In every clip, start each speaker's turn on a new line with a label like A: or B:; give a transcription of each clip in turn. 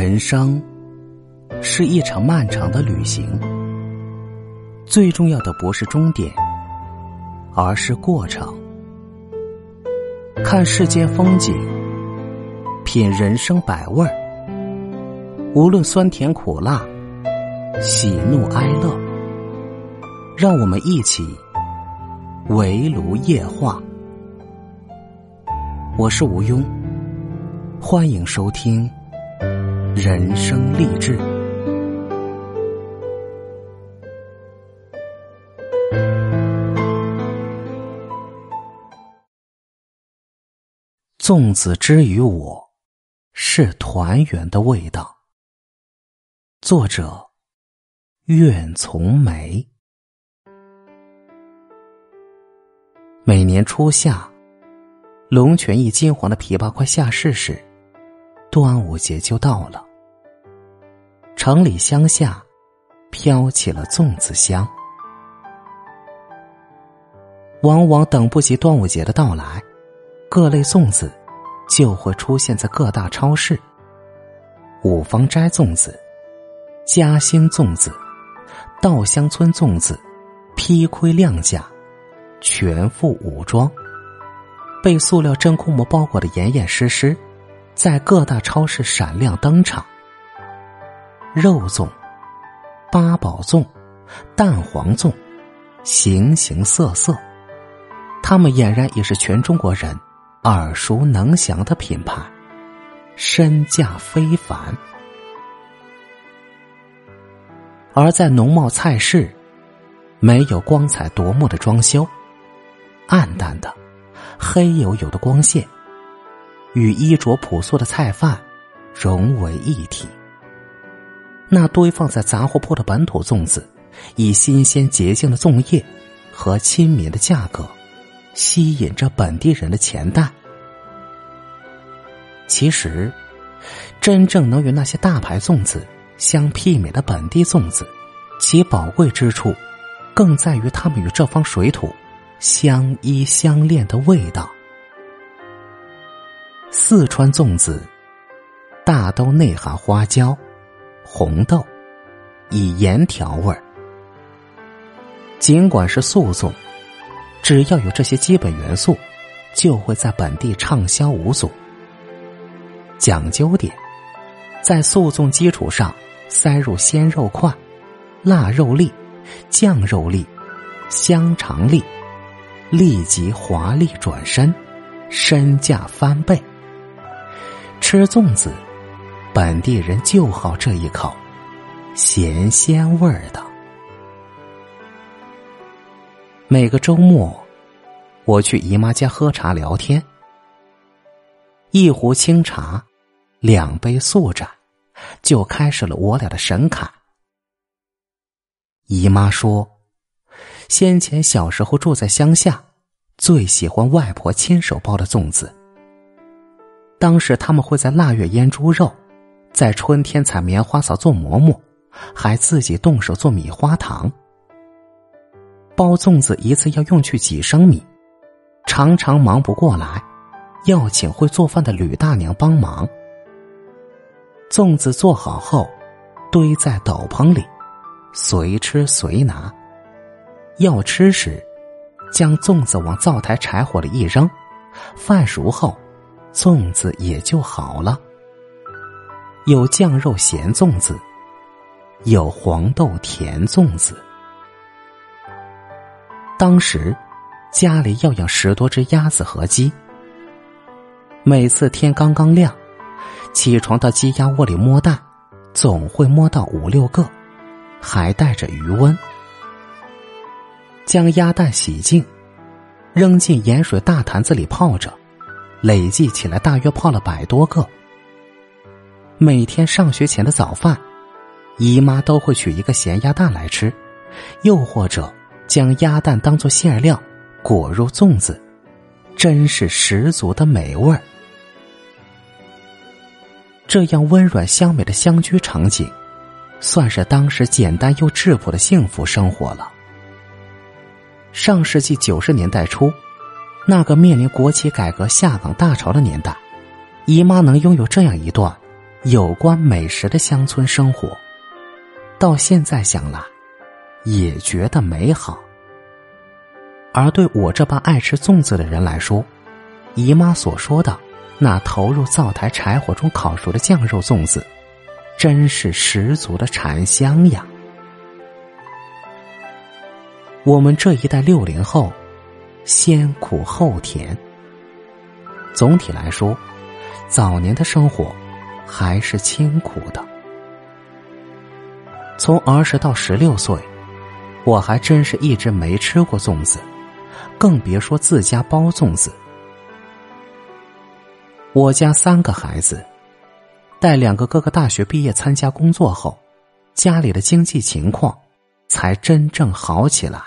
A: 人生是一场漫长的旅行，最重要的不是终点，而是过程。看世间风景，品人生百味儿，无论酸甜苦辣，喜怒哀乐，让我们一起围炉夜话。我是吴庸，欢迎收听。人生励志，粽子之于我，是团圆的味道。作者：苑从梅。每年初夏，龙泉驿金黄的枇杷快下市时。端午节就到了，城里乡下飘起了粽子香。往往等不及端午节的到来，各类粽子就会出现在各大超市。五芳斋粽子、嘉兴粽子、稻香村粽子，披盔亮甲，全副武装，被塑料真空膜包裹的严严实实。在各大超市闪亮登场。肉粽、八宝粽、蛋黄粽，形形色色，他们俨然也是全中国人耳熟能详的品牌，身价非凡。而在农贸菜市，没有光彩夺目的装修，暗淡的、黑黝黝的光线。与衣着朴素的菜贩融为一体。那堆放在杂货铺的本土粽子，以新鲜洁净的粽叶和亲民的价格，吸引着本地人的钱袋。其实，真正能与那些大牌粽子相媲美的本地粽子，其宝贵之处，更在于它们与这方水土相依相恋的味道。四川粽子，大都内含花椒、红豆，以盐调味儿。尽管是素粽，只要有这些基本元素，就会在本地畅销无阻。讲究点，在素粽基础上塞入鲜肉块、腊肉粒、酱肉粒、香肠粒，立即华丽转身，身价翻倍。吃粽子，本地人就好这一口咸鲜味儿的。每个周末，我去姨妈家喝茶聊天，一壶清茶，两杯素盏，就开始了我俩的神侃。姨妈说，先前小时候住在乡下，最喜欢外婆亲手包的粽子。当时他们会在腊月腌猪肉，在春天采棉花草做馍馍，还自己动手做米花糖。包粽子一次要用去几升米，常常忙不过来，要请会做饭的吕大娘帮忙。粽子做好后，堆在斗篷里，随吃随拿。要吃时，将粽子往灶台柴火里一扔，饭熟后。粽子也就好了。有酱肉咸粽子，有黄豆甜粽子。当时家里要养十多只鸭子和鸡，每次天刚刚亮，起床到鸡鸭窝里摸蛋，总会摸到五六个，还带着余温。将鸭蛋洗净，扔进盐水大坛子里泡着。累计起来，大约泡了百多个。每天上学前的早饭，姨妈都会取一个咸鸭蛋来吃，又或者将鸭蛋当做馅料裹入粽子，真是十足的美味儿。这样温软香美的乡居场景，算是当时简单又质朴的幸福生活了。上世纪九十年代初。那个面临国企改革下岗大潮的年代，姨妈能拥有这样一段有关美食的乡村生活，到现在想来，也觉得美好。而对我这般爱吃粽子的人来说，姨妈所说的那投入灶台柴火中烤熟的酱肉粽子，真是十足的馋香呀！我们这一代六零后，先苦后甜。总体来说，早年的生活还是清苦的。从儿时到十六岁，我还真是一直没吃过粽子。更别说自家包粽子。我家三个孩子，待两个哥哥大学毕业参加工作后，家里的经济情况才真正好起来。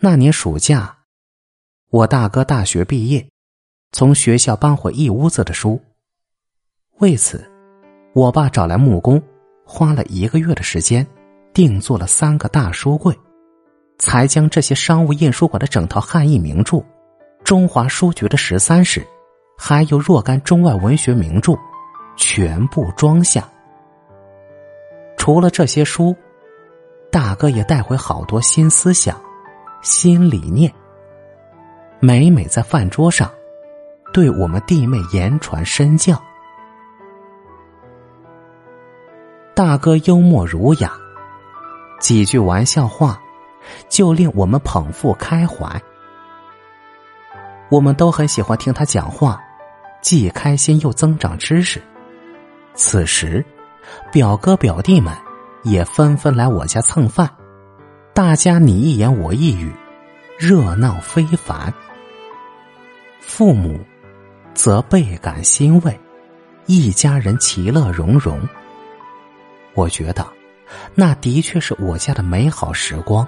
A: 那年暑假，我大哥大学毕业，从学校搬回一屋子的书。为此，我爸找来木工，花了一个月的时间，定做了三个大书柜。才将这些商务印书馆的整套汉译名著、中华书局的十三史，还有若干中外文学名著，全部装下。除了这些书，大哥也带回好多新思想、新理念。每每在饭桌上，对我们弟妹言传身教。大哥幽默儒雅，几句玩笑话。就令我们捧腹开怀，我们都很喜欢听他讲话，既开心又增长知识。此时，表哥表弟们也纷纷来我家蹭饭，大家你一言我一语，热闹非凡。父母则倍感欣慰，一家人其乐融融。我觉得，那的确是我家的美好时光。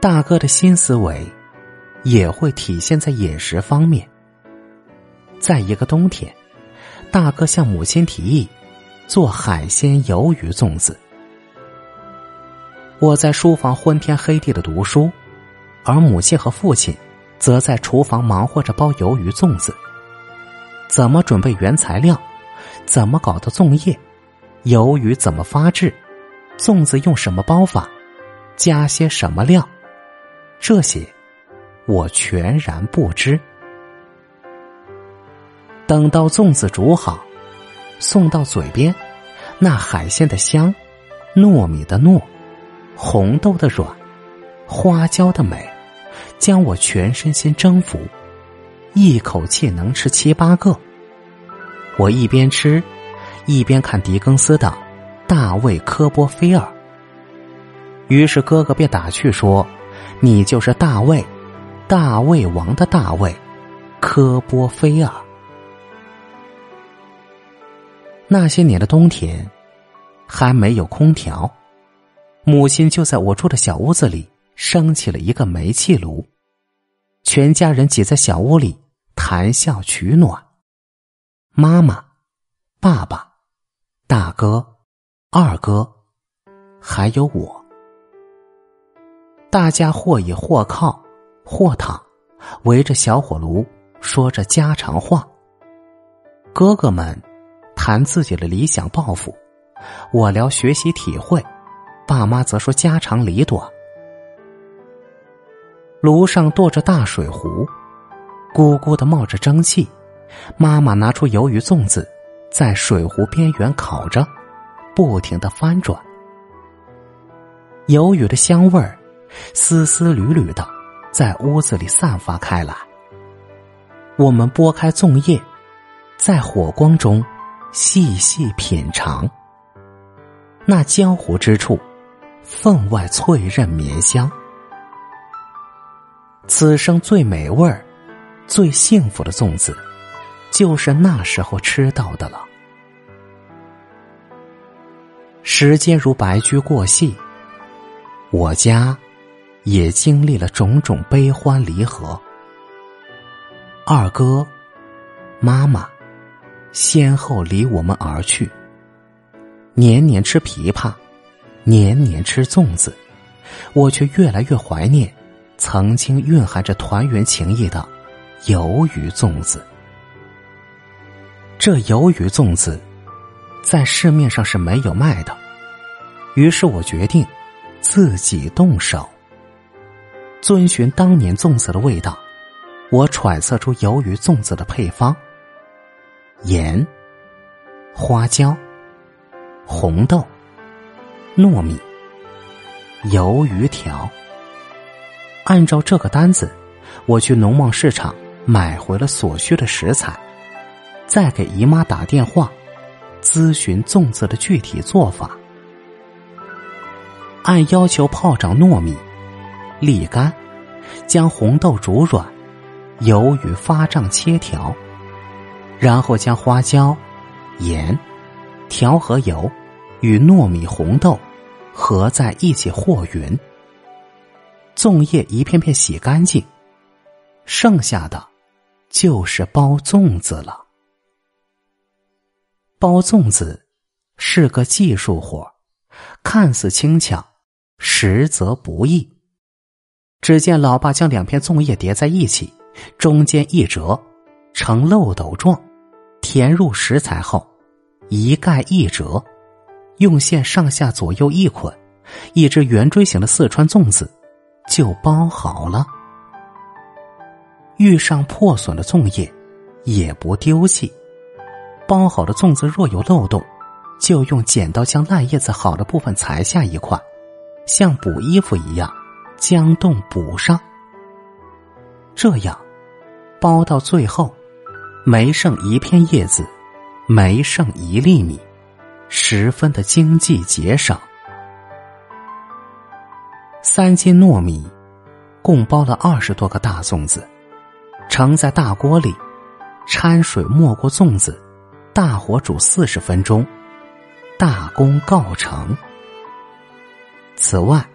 A: 大哥的新思维，也会体现在饮食方面。在一个冬天，大哥向母亲提议做海鲜鱿鱼粽子。我在书房昏天黑地的读书，而母亲和父亲则在厨房忙活着包鱿鱼粽子。怎么准备原材料？怎么搞的粽叶？鱿鱼怎么发制？粽子用什么包法？加些什么料？这些，我全然不知。等到粽子煮好，送到嘴边，那海鲜的香，糯米的糯，红豆的软，花椒的美，将我全身心征服，一口气能吃七八个。我一边吃，一边看狄更斯的《大卫·科波菲尔》。于是哥哥便打趣说。你就是大卫，大卫王的大卫，科波菲尔。那些年的冬天，还没有空调，母亲就在我住的小屋子里升起了一个煤气炉，全家人挤在小屋里谈笑取暖。妈妈、爸爸、大哥、二哥，还有我。大家或倚或靠，或躺，围着小火炉说着家常话。哥哥们谈自己的理想抱负，我聊学习体会，爸妈则说家长里短。炉上剁着大水壶，咕咕的冒着蒸汽。妈妈拿出鱿鱼粽子，在水壶边缘烤着，不停的翻转。鱿鱼的香味儿。丝丝缕缕的，在屋子里散发开来。我们拨开粽叶，在火光中细细品尝。那焦糊之处，分外脆韧绵香。此生最美味儿、最幸福的粽子，就是那时候吃到的了。时间如白驹过隙，我家。也经历了种种悲欢离合。二哥、妈妈先后离我们而去。年年吃枇杷，年年吃粽子，我却越来越怀念曾经蕴含着团圆情谊的鱿鱼粽子。这鱿鱼粽子在市面上是没有卖的，于是我决定自己动手，遵循当年粽子的味道，我揣测出鱿鱼粽子的配方：盐、花椒、红豆、糯米、鱿鱼条。按照这个单子，我去农贸市场买回了所需的食材。再给姨妈打电话，咨询粽子的具体做法。按要求泡涨糯米，沥干，将红豆煮软，鱿鱼发胀切条，然后将花椒、盐、调和油与糯米、红豆合在一起和匀。粽叶一片片洗干净，剩下的就是包粽子了。包粽子是个技术活看似轻巧，实则不易。只见老爸将两片粽叶叠在一起，中间一折，呈漏斗状，填入食材后，一盖一折，用线上下左右一捆，一只圆锥形的四川粽子就包好了。遇上破损的粽叶，也不丢弃。包好的粽子若有漏洞，就用剪刀将烂叶子好的部分裁下一块，像补衣服一样将洞补上。这样，包到最后，没剩一片叶子，没剩一粒米，十分的经济节省。三斤糯米，共包了二十多个大粽子，盛在大锅里，掺水没过粽子。大火煮四十分钟，大功告成。此外，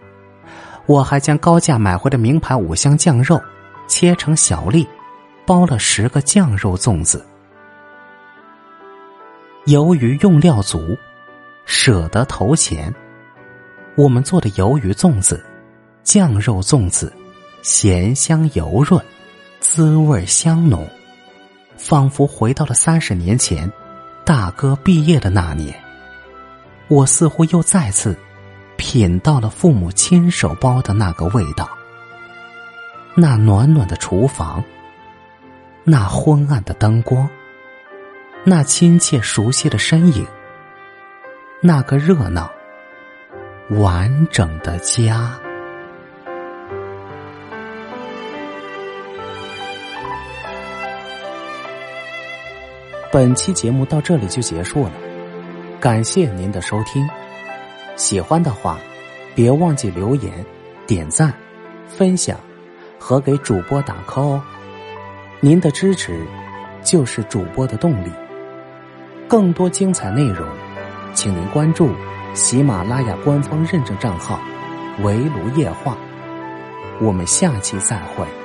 A: 我还将高价买回的名牌五香酱肉切成小粒，包了十个酱肉粽子。由于用料足，舍得投钱，我们做的鱿鱼粽子、酱肉粽子，咸香油润，滋味香浓，仿佛回到了三十年前。大哥毕业的那年，我似乎又再次品到了父母亲手包的那个味道。那暖暖的厨房，那昏暗的灯光，那亲切熟悉的身影，那个热闹完整的家。本期节目到这里就结束了，感谢您的收听。喜欢的话，别忘记留言、点赞、分享和给主播打 call 哦。您的支持就是主播的动力。更多精彩内容，请您关注喜马拉雅官方认证账号“围炉夜话”。我们下期再会。